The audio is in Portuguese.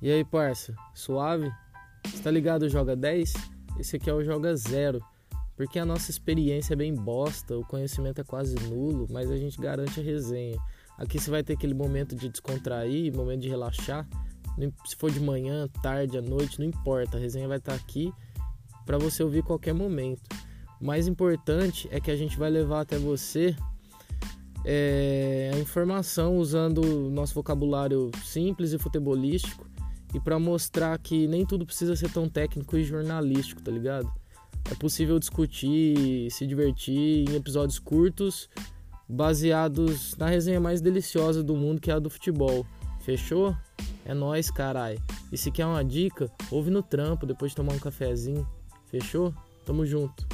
E aí, parça? Suave? Você tá ligado Joga 10? Esse aqui é o Joga 0. Porque a nossa experiência é bem bosta, o conhecimento é quase nulo, mas a gente garante a resenha. Aqui você vai ter aquele momento de descontrair, momento de relaxar. Se for de manhã, tarde, à noite, não importa, a resenha vai estar aqui para você ouvir qualquer momento. O mais importante é que a gente vai levar até você é, a informação usando nosso vocabulário simples e futebolístico e para mostrar que nem tudo precisa ser tão técnico e jornalístico, tá ligado? É possível discutir, se divertir em episódios curtos, baseados na resenha mais deliciosa do mundo, que é a do futebol. Fechou? É nós, carai. E se quer uma dica, ouve no trampo depois de tomar um cafezinho. Fechou? Tamo junto.